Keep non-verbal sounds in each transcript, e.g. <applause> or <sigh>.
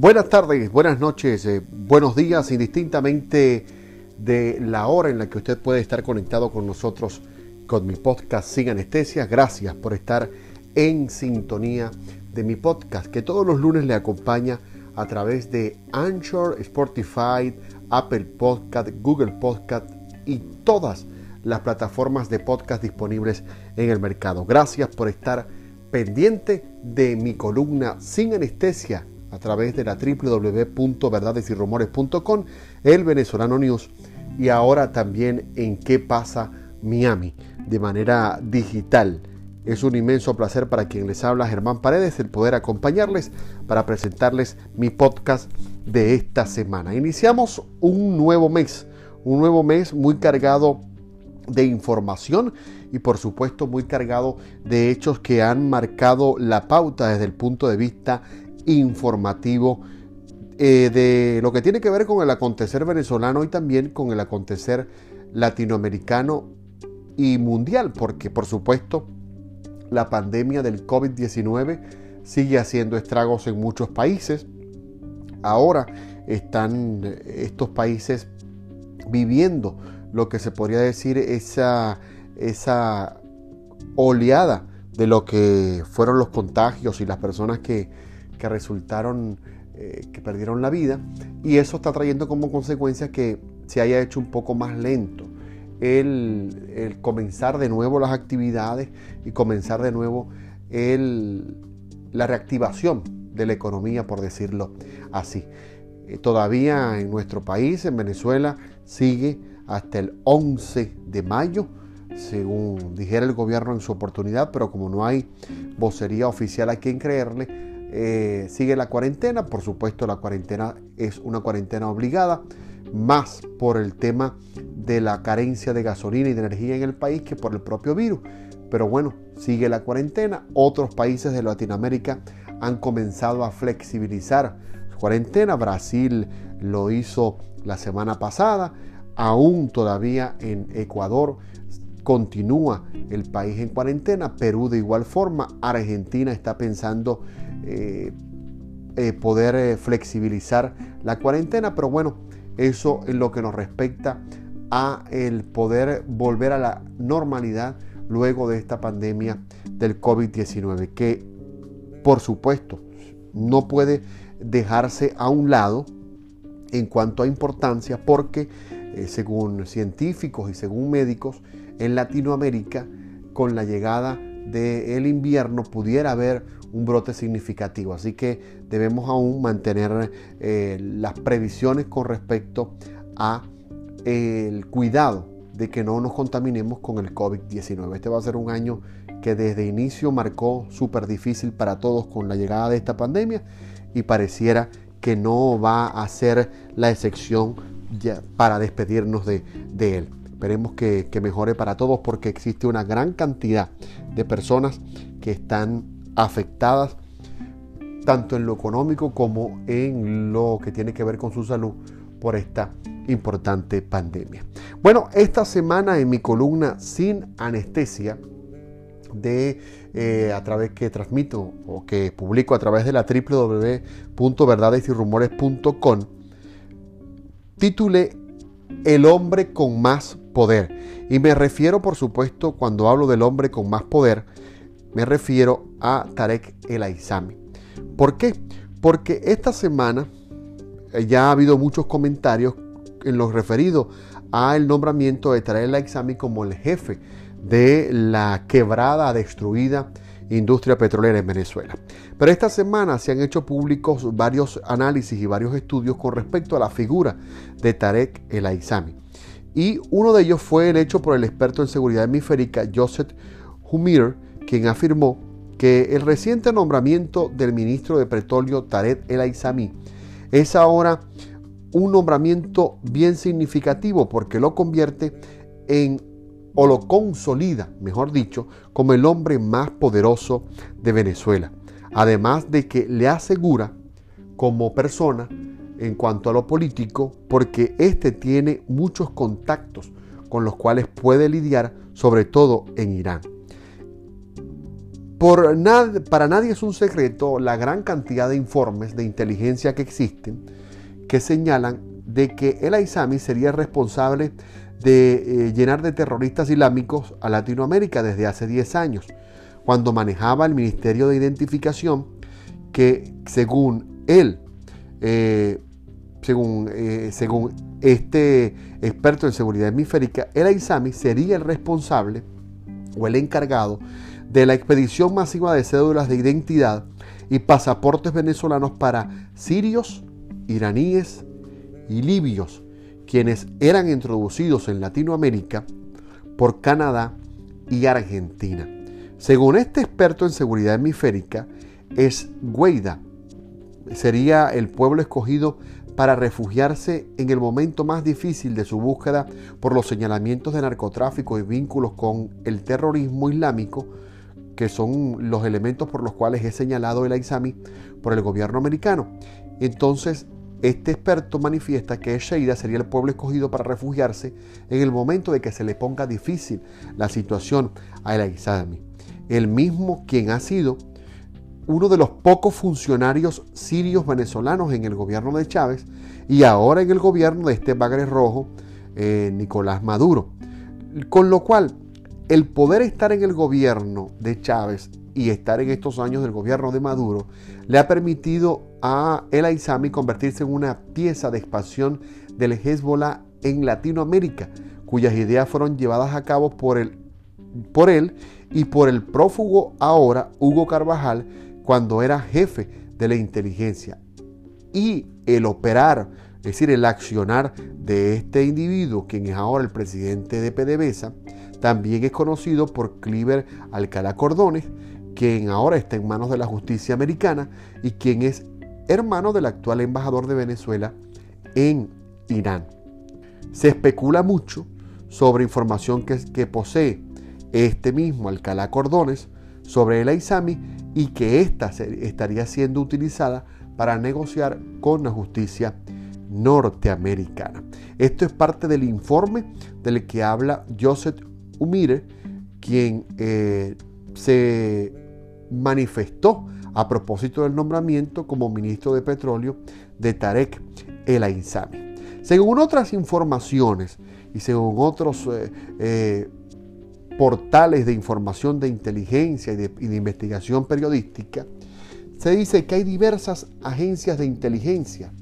Buenas tardes, buenas noches, eh, buenos días, indistintamente de la hora en la que usted puede estar conectado con nosotros con mi podcast Sin Anestesia. Gracias por estar en sintonía de mi podcast que todos los lunes le acompaña a través de Anchor, Spotify, Apple Podcast, Google Podcast y todas las plataformas de podcast disponibles en el mercado. Gracias por estar pendiente de mi columna Sin Anestesia a través de la www.verdadesyrumores.com, el venezolano news y ahora también en qué pasa Miami de manera digital. Es un inmenso placer para quien les habla Germán Paredes el poder acompañarles para presentarles mi podcast de esta semana. Iniciamos un nuevo mes, un nuevo mes muy cargado de información y por supuesto muy cargado de hechos que han marcado la pauta desde el punto de vista informativo eh, de lo que tiene que ver con el acontecer venezolano y también con el acontecer latinoamericano y mundial, porque por supuesto la pandemia del COVID-19 sigue haciendo estragos en muchos países. Ahora están estos países viviendo lo que se podría decir esa, esa oleada de lo que fueron los contagios y las personas que, que resultaron, eh, que perdieron la vida, y eso está trayendo como consecuencia que se haya hecho un poco más lento el, comenzar de nuevo las actividades y comenzar de nuevo el, la reactivación de la economía, por decirlo así. Eh, todavía en nuestro país, en Venezuela, sigue hasta el 11 de mayo, según dijera el gobierno en su oportunidad, pero como no hay vocería oficial a quien creerle, eh, sigue la cuarentena. Por supuesto, la cuarentena es una cuarentena obligada, más por el tema de la carencia de gasolina y de energía en el país que por el propio virus. Pero bueno, sigue la cuarentena. Otros países de Latinoamérica han comenzado a flexibilizar su cuarentena. Brasil lo hizo la semana pasada. Aún todavía en Ecuador continúa el país en cuarentena. Perú de igual forma. Argentina está pensando eh, eh, poder eh, flexibilizar la cuarentena, pero bueno, eso es lo que nos respecta a el poder volver a la normalidad luego de esta pandemia del COVID-19, que por supuesto no puede dejarse a un lado en cuanto a importancia porque según científicos y según médicos en Latinoamérica con la llegada del invierno pudiera haber un brote significativo. Así que debemos aún mantener eh, las previsiones con respecto a el cuidado de que no nos contaminemos con el COVID-19. Este va a ser un año que desde inicio marcó súper difícil para todos con la llegada de esta pandemia y pareciera que no va a ser la excepción para despedirnos de, él. Esperemos que, que mejore para todos porque existe una gran cantidad de personas que están afectadas tanto en lo económico como en lo que tiene que ver con su salud por esta importante pandemia. Bueno, esta semana en mi columna sin anestesia de eh, a través que transmito o que publico a través de la www.verdadesyrumores.com titulé El hombre con más poder y me refiero por supuesto cuando hablo del hombre con más poder me refiero a Tarek El Aizami. ¿Por qué? Porque esta semana eh, ya ha habido muchos comentarios en los referidos al nombramiento de Tarek El Aizami como el jefe de la quebrada, destruida industria petrolera en Venezuela. Pero esta semana se han hecho públicos varios análisis y varios estudios con respecto a la figura de Tarek El Aizami. Y uno de ellos fue el hecho por el experto en seguridad hemisférica Joseph Humir, quien afirmó que el reciente nombramiento del ministro de Petróleo Tarek El Aizami es ahora un nombramiento bien significativo porque lo convierte en o lo consolida, mejor dicho, como el hombre más poderoso de Venezuela. Además de que le asegura como persona en cuanto a lo político, porque éste tiene muchos contactos con los cuales puede lidiar, sobre todo en Irán. Por para nadie es un secreto la gran cantidad de informes de inteligencia que existen que señalan de que el Aizami sería responsable de eh, llenar de terroristas islámicos a Latinoamérica desde hace 10 años, cuando manejaba el Ministerio de Identificación que según él, eh, según, eh, según este experto en seguridad hemisférica, el Aizami sería el responsable o el encargado de la expedición masiva de cédulas de identidad y pasaportes venezolanos para sirios, iraníes y libios, quienes eran introducidos en Latinoamérica por Canadá y Argentina. Según este experto en seguridad hemisférica, es Guaida sería el pueblo escogido para refugiarse en el momento más difícil de su búsqueda por los señalamientos de narcotráfico y vínculos con el terrorismo islámico, que son los elementos por los cuales es señalado el Aizami por el gobierno americano. Entonces, este experto manifiesta que Sheida sería el pueblo escogido para refugiarse en el momento de que se le ponga difícil la situación a el Aizami, el mismo quien ha sido uno de los pocos funcionarios sirios venezolanos en el gobierno de Chávez y ahora en el gobierno de este bagre rojo, eh, Nicolás Maduro. Con lo cual, el poder estar en el gobierno de Chávez y estar en estos años del gobierno de Maduro le ha permitido a el Aizami convertirse en una pieza de expansión del Hezbollah en Latinoamérica, cuyas ideas fueron llevadas a cabo por, por él y por el prófugo ahora Hugo Carvajal, cuando era jefe de la inteligencia. Y el operar, es decir, el accionar de este individuo, quien es ahora el presidente de PDVSA, también es conocido por Cliver Alcalá Cordones, quien ahora está en manos de la justicia americana y quien es hermano del actual embajador de Venezuela en Irán. Se especula mucho sobre información que, que posee este mismo Alcalá Cordones sobre el Aizami y que ésta estaría siendo utilizada para negociar con la justicia norteamericana. Esto es parte del informe del que habla Joseph Umire, quien eh, se manifestó a propósito del nombramiento como ministro de petróleo de Tarek El Aizami. Según otras informaciones y según otros eh, eh, portales de información de inteligencia y de, investigación periodística, se dice que hay diversas agencias de inteligencia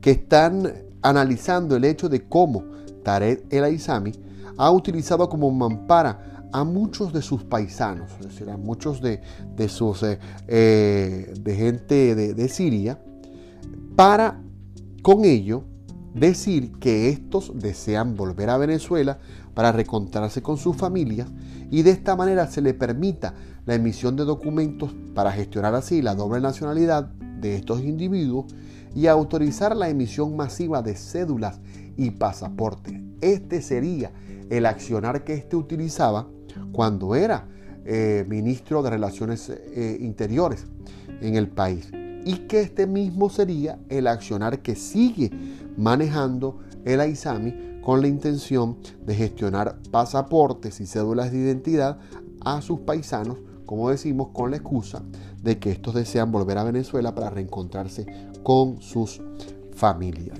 que están analizando el hecho de cómo Tarek El Aizami ha utilizado como mampara a muchos de sus paisanos, es decir, a muchos de, sus eh, eh, de gente de, de Siria, para con ello decir que estos desean volver a Venezuela para recontrarse con sus familias y de esta manera se le permita la emisión de documentos para gestionar así la doble nacionalidad de estos individuos y autorizar la emisión masiva de cédulas y pasaportes. Este sería el accionar que éste utilizaba cuando era eh, ministro de Relaciones eh, Interiores en el país. Y que este mismo sería el accionar que sigue manejando el AISAMI con la intención de gestionar pasaportes y cédulas de identidad a sus paisanos, como decimos, con la excusa de que estos desean volver a Venezuela para reencontrarse con sus familias.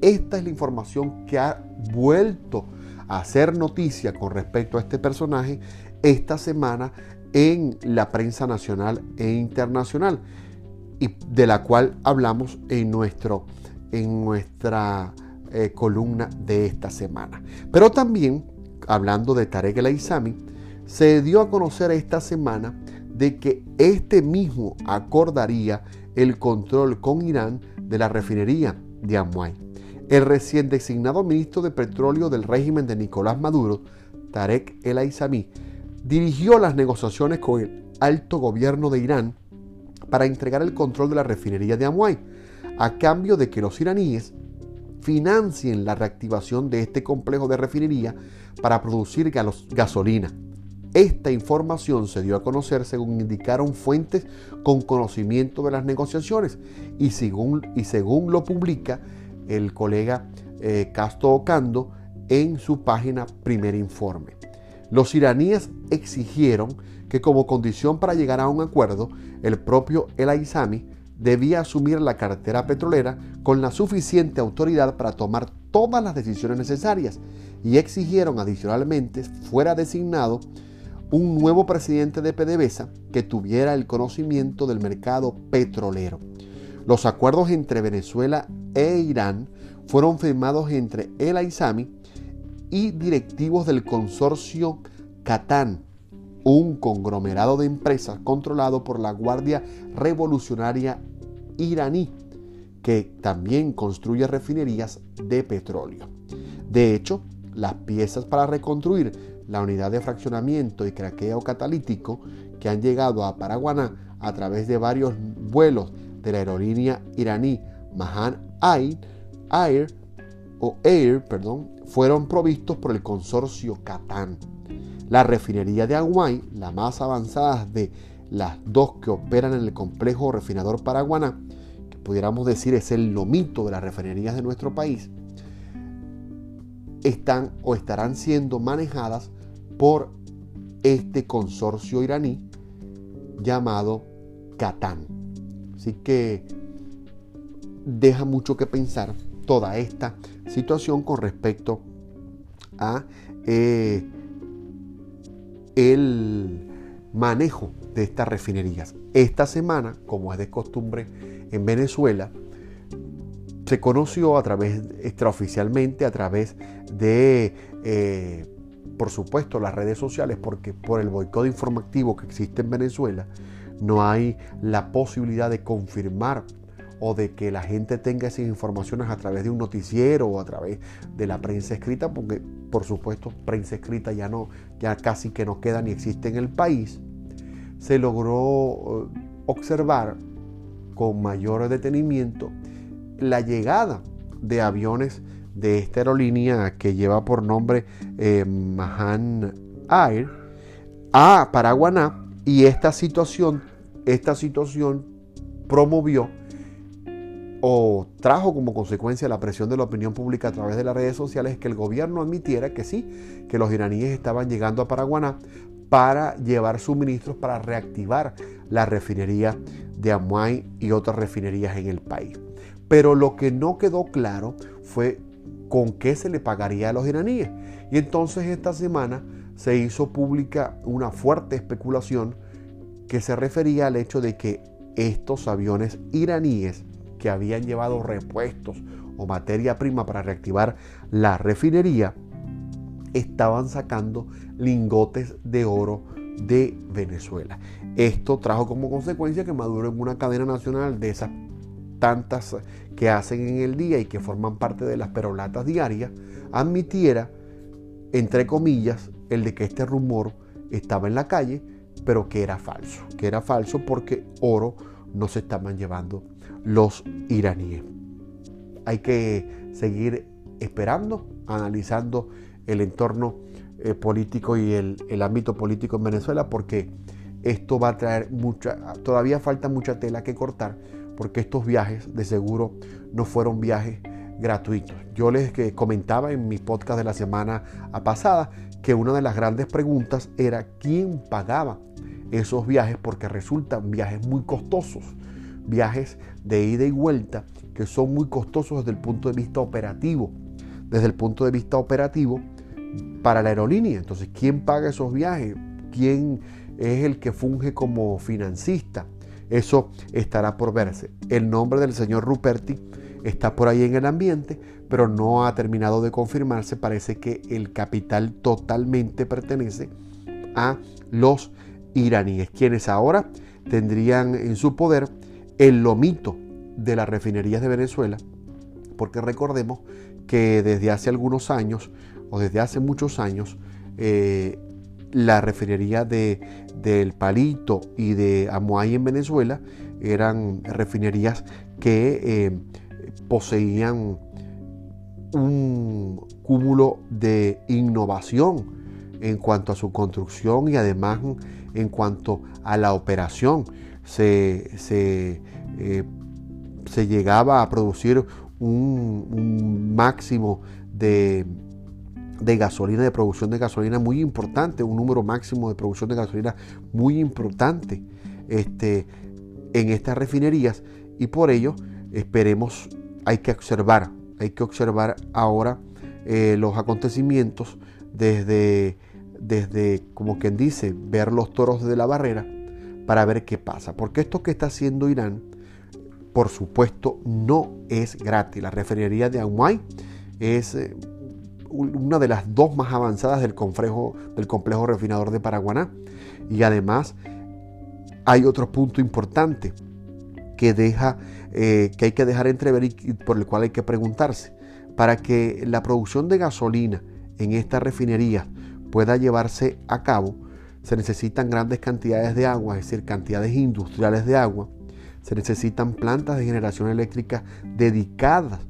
Esta es la información que ha vuelto a hacer noticia con respecto a este personaje esta semana en la prensa nacional e internacional y de la cual hablamos en, nuestro, en nuestra eh, columna de esta semana. Pero también, hablando de Tarek El Aizami, se dio a conocer esta semana de que este mismo acordaría el control con Irán de la refinería de Amuay. El recién designado ministro de Petróleo del régimen de Nicolás Maduro, Tarek El Aizami, dirigió las negociaciones con el alto gobierno de Irán para entregar el control de la refinería de Amuay, a cambio de que los iraníes financien la reactivación de este complejo de refinería para producir gasolina. Esta información se dio a conocer según indicaron fuentes con conocimiento de las negociaciones y según, y según lo publica el colega eh, Castro Ocando en su página Primer Informe. Los iraníes exigieron que como condición para llegar a un acuerdo, el propio El Aizami debía asumir la cartera petrolera con la suficiente autoridad para tomar todas las decisiones necesarias y exigieron adicionalmente fuera designado un nuevo presidente de PDVSA que tuviera el conocimiento del mercado petrolero. Los acuerdos entre Venezuela e Irán fueron firmados entre el Aizami y directivos del consorcio Catán, un conglomerado de empresas controlado por la Guardia Revolucionaria iraní, que también construye refinerías de petróleo. De hecho, las piezas para reconstruir la unidad de fraccionamiento y craqueo catalítico que han llegado a Paraguaná a través de varios vuelos de la aerolínea iraní Mahan Air, Air o Air, perdón, fueron provistos por el consorcio Catán. La refinería de Aguay, la más avanzada de las dos que operan en el complejo refinador Paraguaná, que pudiéramos decir es el lomito de las refinerías de nuestro país, están o estarán siendo manejadas por este consorcio iraní llamado Catán. Así que deja mucho que pensar toda esta situación con respecto a eh, el manejo de estas refinerías. Esta semana, como es de costumbre en Venezuela, se conoció a través, extraoficialmente, a través de, eh, por supuesto, las redes sociales, porque por el boicot informativo que existe en Venezuela, no hay la posibilidad de confirmar o de que la gente tenga esas informaciones a través de un noticiero o a través de la prensa escrita, porque por supuesto prensa escrita ya no, ya casi que no queda ni existe en el país, se logró eh, observar con mayor detenimiento la llegada de aviones de esta aerolínea que lleva por nombre eh, Mahan Air a Paraguaná y esta situación, esta situación promovió o trajo como consecuencia la presión de la opinión pública a través de las redes sociales que el gobierno admitiera que sí, que los iraníes estaban llegando a Paraguaná para llevar suministros para reactivar la refinería de Amuay y otras refinerías en el país. Pero lo que no quedó claro fue con qué se le pagaría a los iraníes. Y entonces esta semana se hizo pública una fuerte especulación que se refería al hecho de que estos aviones iraníes que habían llevado repuestos o materia prima para reactivar la refinería, estaban sacando lingotes de oro de Venezuela. Esto trajo como consecuencia que Maduro en una cadena nacional de esas tantas que hacen en el día y que forman parte de las perolatas diarias, admitiera, entre comillas, el de que este rumor estaba en la calle, pero que era falso, que era falso porque oro no se estaban llevando los iraníes. Hay que seguir esperando, analizando el entorno eh, político y el, el, ámbito político en Venezuela porque esto va a traer mucha, todavía falta mucha tela que cortar porque estos viajes de seguro no fueron viajes gratuitos. Yo les comentaba en mi podcast de la semana pasada que una de las grandes preguntas era quién pagaba esos viajes porque resultan viajes muy costosos viajes de ida y vuelta que son muy costosos desde el punto de vista operativo. Desde el punto de vista operativo para la aerolínea. Entonces, ¿quién paga esos viajes? ¿Quién es el que funge como financista? Eso estará por verse. El nombre del señor Ruperti está por ahí en el ambiente, pero no ha terminado de confirmarse. Parece que el capital totalmente pertenece a los iraníes, quienes ahora tendrían en su poder el lomito de las refinerías de Venezuela, porque recordemos que desde hace algunos años, o desde hace muchos años, eh, la refinería de, del Palito y de Amoay en Venezuela eran refinerías que eh, poseían un cúmulo de innovación en cuanto a su construcción y además en cuanto a la operación. Se, se eh, se llegaba a producir un, máximo de de gasolina, de producción de gasolina muy importante, un número máximo de producción de gasolina muy importante este, en estas refinerías y por ello esperemos, hay que observar, hay que observar ahora eh, los acontecimientos desde, desde, como quien dice, ver los toros de la barrera para ver qué pasa. Porque esto que está haciendo Irán, por supuesto, no es gratis. La refinería de Aumay es eh, una de las dos más avanzadas del complejo, del complejo refinador de Paraguaná. Y además hay otro punto importante que, deja, eh, que hay que dejar entrever y por el cual hay que preguntarse. Para que la producción de gasolina en esta refinería pueda llevarse a cabo, se necesitan grandes cantidades de agua, es decir, cantidades industriales de agua. Se necesitan plantas de generación eléctrica dedicadas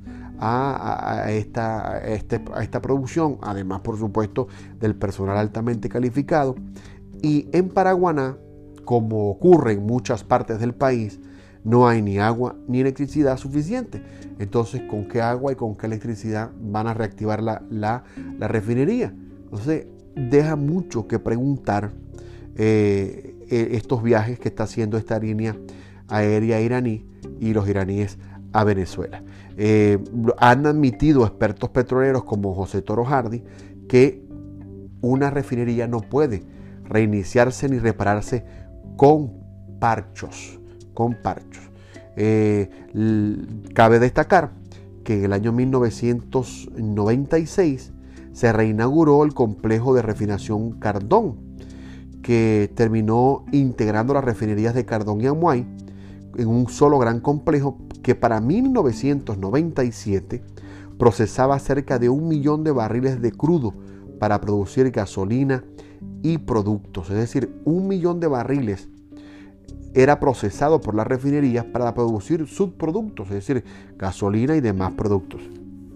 a, esta, este, esta, producción, además por supuesto del personal altamente calificado. Y en Paraguaná, como ocurre en muchas partes del país, no hay ni agua ni electricidad suficiente. Entonces, ¿con qué agua y con qué electricidad van a reactivar la, la, refinería? Entonces, deja mucho que preguntar eh, e, estos viajes que está haciendo esta línea aérea iraní y los iraníes a Venezuela. Eh, han admitido expertos petroleros como José Toro Hardy que una refinería no puede reiniciarse ni repararse con parchos, con parchos. Eh, cabe destacar que en el año 1996 se reinauguró el complejo de refinación Cardón, que terminó integrando las refinerías de Cardón y Amuay en un solo gran complejo que para 1997 procesaba cerca de un millón de barriles de crudo para producir gasolina y productos. Es decir, un millón de barriles era procesado por las refinerías para producir subproductos, es decir, gasolina y demás productos.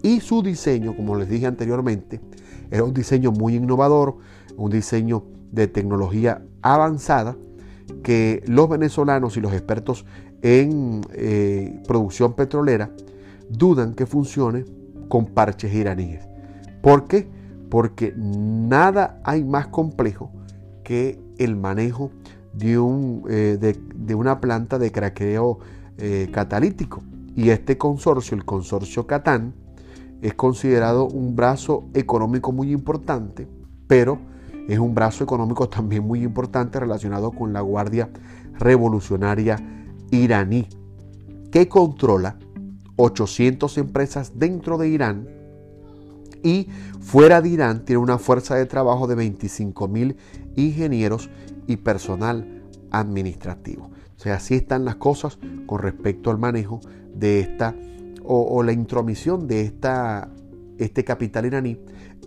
Y su diseño, como les dije anteriormente, era un diseño muy innovador, un diseño de tecnología avanzada que los venezolanos y los expertos en eh, producción petrolera dudan que funcione con parches iraníes. ¿Por qué? Porque nada hay más complejo que el manejo de, un, eh, de, una planta de craqueo eh, catalítico. Y este consorcio, el consorcio Catán, es considerado un brazo económico muy importante, pero es un brazo económico <laughs> también muy importante relacionado con la Guardia Revolucionaria iraní, que controla 800 empresas dentro de Irán y fuera de Irán tiene una fuerza de trabajo de 25 mil ingenieros y personal administrativo. O sea, así están las cosas con respecto al manejo de esta o, la intromisión de esta, este capital iraní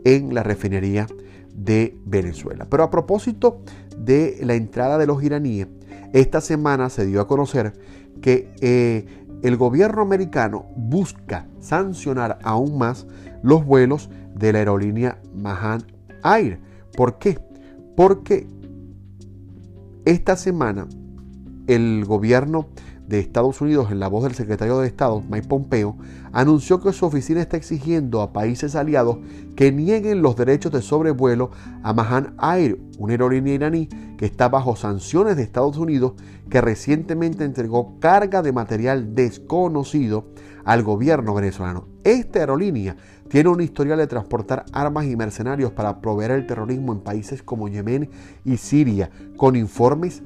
en la refinería de Venezuela. Pero a propósito de la entrada de los iraníes, esta semana se dio a conocer que eh, el gobierno americano busca sancionar aún más los vuelos de la aerolínea Mahan Air. ¿Por qué? Porque esta semana el gobierno de Estados Unidos, en la voz del secretario de Estado, Mike Pompeo, anunció que su oficina está exigiendo a países aliados que nieguen los derechos de sobrevuelo a Mahan Air, una aerolínea iraní que está bajo sanciones de Estados Unidos que recientemente entregó carga de material desconocido al gobierno venezolano. Esta aerolínea tiene un historial de transportar armas y mercenarios para proveer el terrorismo en países como Yemen y Siria, con informes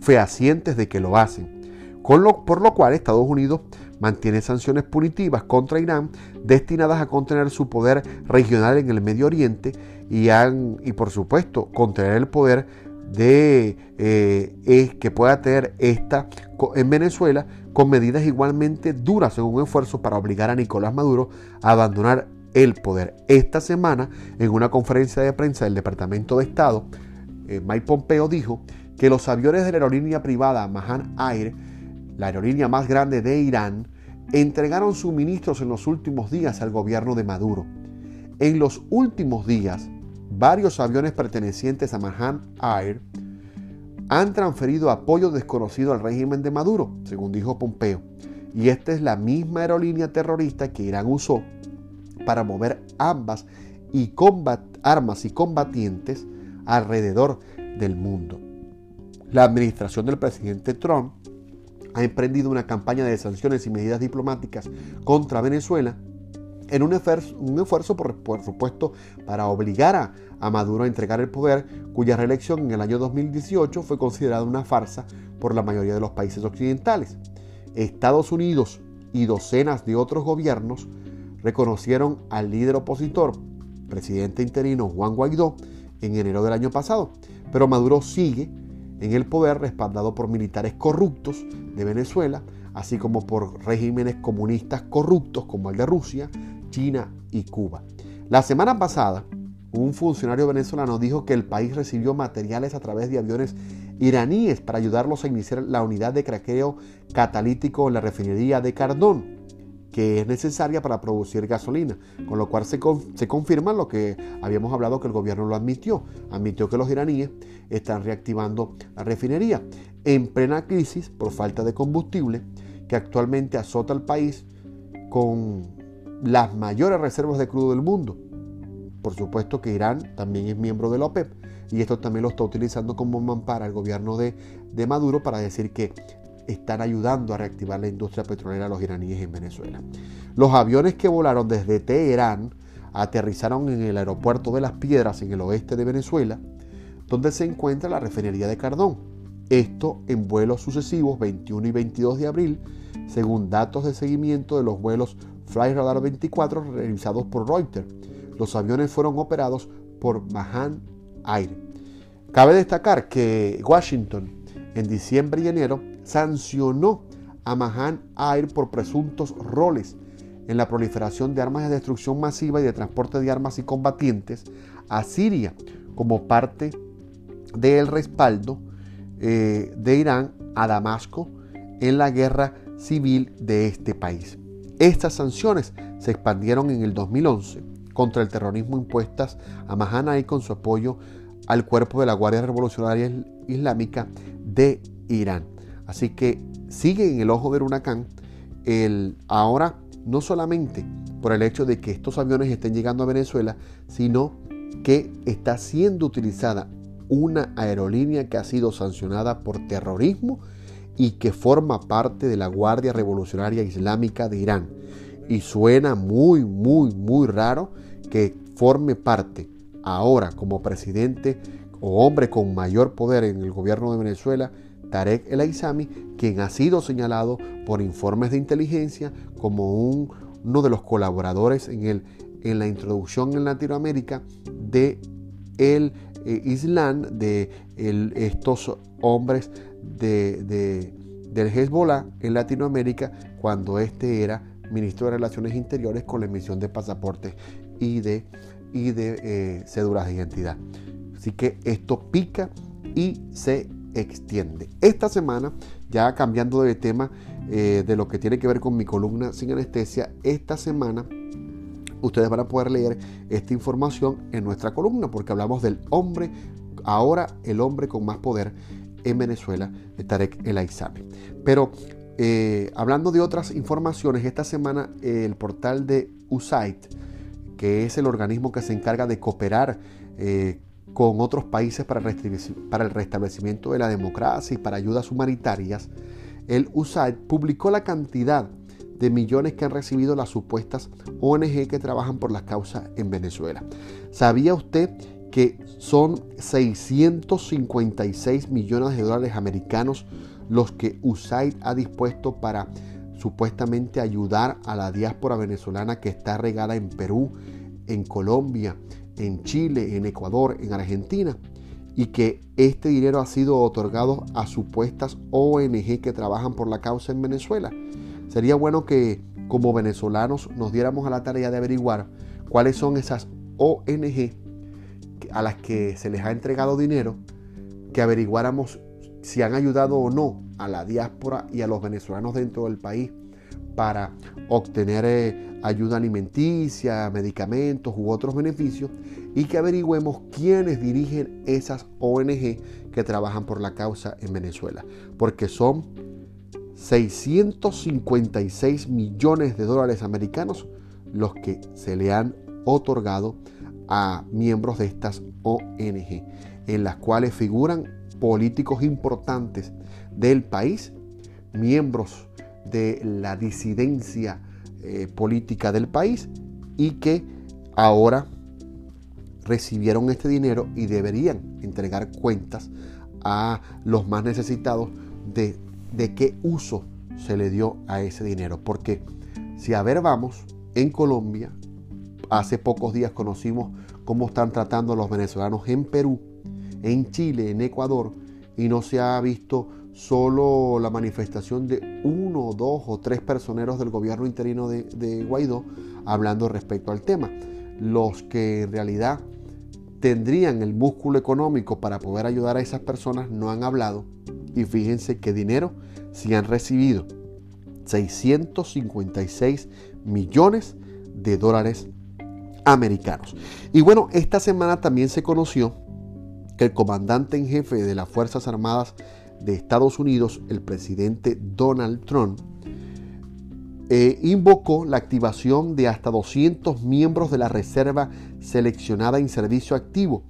fehacientes de que lo hacen. Por lo cual Estados Unidos mantiene sanciones punitivas contra Irán destinadas a contener su poder regional en el Medio Oriente y, y por supuesto contener el poder de, eh, que pueda tener esta en Venezuela con medidas igualmente duras en un esfuerzo para obligar a Nicolás Maduro a abandonar el poder. Esta semana, en una conferencia de prensa del Departamento de Estado, eh, Mike Pompeo dijo que los aviones de la aerolínea privada Mahan Air la aerolínea más grande de Irán, entregaron suministros en los últimos días al gobierno de Maduro. En los últimos días, varios aviones pertenecientes a Mahan Air han transferido apoyo desconocido al régimen de Maduro, según dijo Pompeo. Y esta es la misma aerolínea terrorista que Irán usó para mover ambas y armas y combatientes alrededor del mundo. La administración del presidente Trump ha emprendido una campaña de sanciones y medidas diplomáticas contra Venezuela en un esfuerzo, por, supuesto, para obligar a, a, Maduro a entregar el poder, cuya reelección en el año 2018 fue considerada una farsa por la mayoría de los países occidentales. Estados Unidos y docenas de otros gobiernos reconocieron al líder opositor, presidente interino Juan Guaidó, en enero del año pasado, pero Maduro sigue en el poder respaldado por militares corruptos de Venezuela, así como por regímenes comunistas corruptos como el de Rusia, China y Cuba. La semana pasada, un funcionario venezolano dijo que el país recibió materiales a través de aviones iraníes para ayudarlos a iniciar la unidad de craqueo catalítico en la refinería de Cardón, que es necesaria para producir gasolina, con lo cual se, confirma lo que habíamos hablado que el gobierno lo admitió. Admitió que los iraníes están reactivando la refinería en plena crisis por falta de combustible que actualmente azota al país con las mayores reservas de crudo del mundo. Por supuesto que Irán también es miembro de la OPEP y esto también lo está utilizando como mampara el gobierno de, de Maduro para decir que están ayudando a reactivar la industria petrolera de los iraníes en Venezuela. Los aviones que volaron desde Teherán aterrizaron en el aeropuerto de Las Piedras en el oeste de Venezuela, donde se encuentra la refinería de Cardón. Esto en vuelos sucesivos 21 y 22 de abril, según datos de seguimiento de los vuelos Flyradar 24 realizados por Reuters. Los aviones fueron operados por Mahan Air. Cabe destacar que Washington en diciembre y enero sancionó a Mahan Air por presuntos roles en la proliferación de armas de destrucción masiva y de transporte de armas y combatientes a Siria como parte del respaldo eh, de Irán a Damasco en la guerra civil de este país. Estas sanciones se expandieron en el 2011 contra el terrorismo impuestas a Mahan Air con su apoyo al cuerpo de la Guardia Revolucionaria Islámica de Irán. Así que sigue en el ojo del huracán el ahora no solamente por el hecho de que estos aviones estén llegando a Venezuela, sino que está siendo utilizada una aerolínea que ha sido sancionada por terrorismo y que forma parte de la Guardia Revolucionaria Islámica de Irán. Y suena muy, muy, muy raro que forme parte ahora como presidente o hombre con mayor poder en el gobierno de Venezuela Tarek El Aizami, quien ha sido señalado por informes de inteligencia como uno de los colaboradores en, el, en la introducción en Latinoamérica de el eh, Islam, de estos hombres de, del Hezbollah en Latinoamérica, cuando este era ministro de Relaciones Interiores con la emisión de pasaportes y de, y de eh, cédulas de identidad. Así que esto pica y se extiende. Esta semana, ya cambiando de tema eh, de lo que tiene que ver con mi columna sin anestesia, esta semana ustedes van a poder leer esta información en nuestra columna porque hablamos del hombre, ahora el hombre con más poder en Venezuela, Tarek El Aizami. Pero eh, hablando de otras informaciones, esta semana el portal de USAID, que es el organismo que se encarga de cooperar eh, con otros países para, el restablecimiento de la democracia y para ayudas humanitarias, el USAID publicó la cantidad de millones que han recibido las supuestas ONG que trabajan por las causas en Venezuela. ¿Sabía usted que son 656 millones de dólares americanos los que USAID ha dispuesto para supuestamente ayudar a la diáspora venezolana que está regada en Perú, en Colombia, en Chile, en Ecuador, en Argentina, y que este dinero ha sido otorgado a supuestas ONG que trabajan por la causa en Venezuela. Sería bueno que como venezolanos nos diéramos a la tarea de averiguar cuáles son esas ONG a las que se les ha entregado dinero, que averiguáramos si han ayudado o no a la diáspora y a los venezolanos dentro del país para obtener eh, ayuda alimenticia, medicamentos u otros beneficios y que averigüemos quiénes dirigen esas ONG que trabajan por la causa en Venezuela. Porque son 656 millones de dólares americanos los que se le han otorgado a miembros de estas ONG, en las cuales figuran políticos importantes del país, miembros de la disidencia eh, política del país y que ahora recibieron este dinero y deberían entregar cuentas a los más necesitados de, de qué uso se le dio a ese dinero. Porque si a ver vamos, en Colombia, hace pocos días conocimos cómo están tratando a los venezolanos en Perú, en Chile, en Ecuador, y no se ha visto solo la manifestación de uno, dos o tres personeros del gobierno interino de, Guaidó hablando respecto al tema. Los que en realidad tendrían el músculo económico para poder ayudar a esas personas no han hablado. Y fíjense qué dinero si han recibido 656 millones de dólares americanos. Y bueno, esta semana también se conoció que el comandante en jefe de las Fuerzas Armadas de Estados Unidos, el presidente Donald Trump, eh, invocó la activación de hasta 200 miembros de la Reserva seleccionada en servicio activo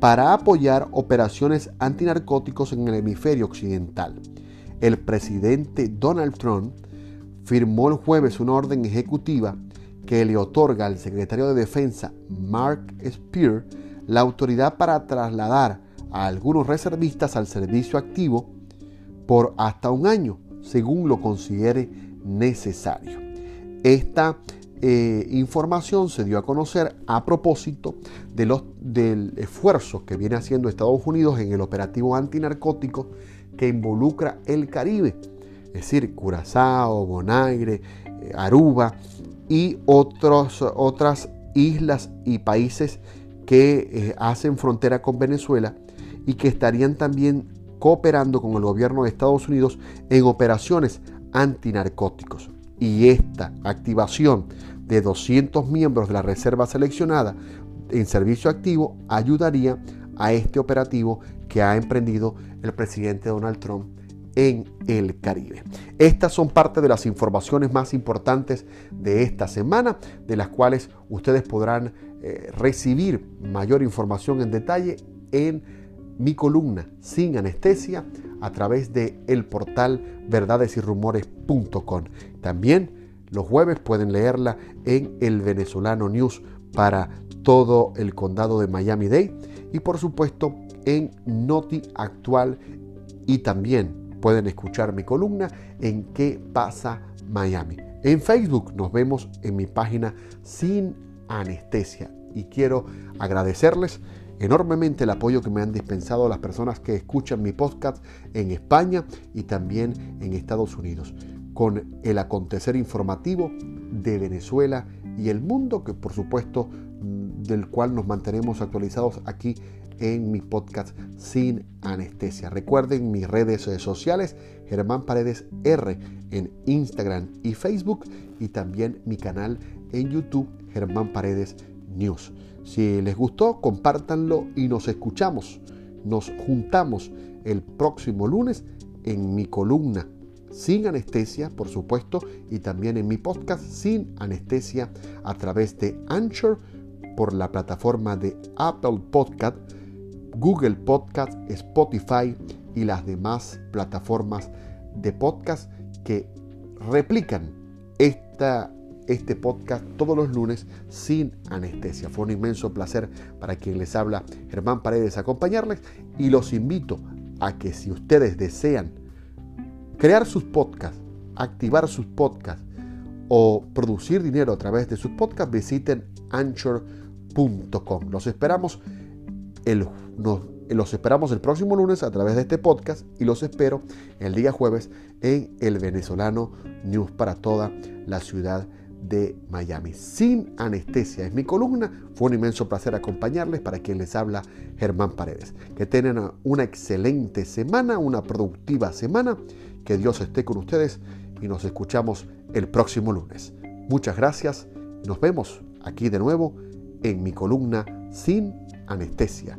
para apoyar operaciones antinarcóticos en el hemisferio occidental. El presidente Donald Trump firmó el jueves una orden ejecutiva que le otorga al secretario de Defensa Mark Spear la autoridad para trasladar a algunos reservistas al servicio activo por hasta un año, según lo considere necesario. Esta eh, información se dio a conocer a propósito de los, del esfuerzo que viene haciendo Estados Unidos en el operativo antinarcótico que involucra el Caribe, es decir, Curazao, Bonaire, eh, Aruba y otras islas y países que eh, hacen frontera con Venezuela y que estarían también cooperando con el gobierno de Estados Unidos en operaciones antinarcóticos. Y esta activación de 200 miembros de la reserva seleccionada en servicio activo ayudaría a este operativo que ha emprendido el presidente Donald Trump en el Caribe. Estas son parte de las informaciones más importantes de esta semana, de las cuales ustedes podrán eh, recibir mayor información en detalle en mi columna sin anestesia a través de el portal verdadesyrumores.com. También los jueves pueden leerla en el venezolano news para todo el condado de Miami-Dade y por supuesto en Noti Actual y también pueden escuchar mi columna en ¿Qué pasa Miami? En Facebook nos vemos en mi página sin anestesia y quiero agradecerles enormemente el apoyo que me han dispensado las personas que escuchan mi podcast en España y también en Estados Unidos, con el acontecer informativo de Venezuela y el mundo, que por supuesto mm, del cual nos mantenemos actualizados aquí en mi podcast sin anestesia. Recuerden mis redes sociales, Germán Paredes R en Instagram y Facebook y también mi canal en YouTube, Germán Paredes News. Si les gustó, compártanlo y nos escuchamos. Nos juntamos el próximo lunes en mi columna sin anestesia, por supuesto, y también en mi podcast sin anestesia a través de Anchor por la plataforma de Apple Podcast, Google Podcast, Spotify y las demás plataformas de podcast que replican esta este podcast todos los lunes sin anestesia. Fue un inmenso placer para quien les habla Germán Paredes acompañarles y los invito a que si ustedes desean crear sus podcasts, activar sus podcasts o producir dinero a través de sus podcasts, visiten anchor.com. Los esperamos el, los esperamos el próximo lunes a través de este podcast y los espero el día jueves en el venezolano News para toda la ciudad de Miami, sin anestesia. Es mi columna. Fue un inmenso placer acompañarles para quien les habla Germán Paredes. Que tengan una excelente semana, una productiva semana. Que Dios esté con ustedes y nos escuchamos el próximo lunes. Muchas gracias. Nos vemos aquí de nuevo en mi columna sin anestesia.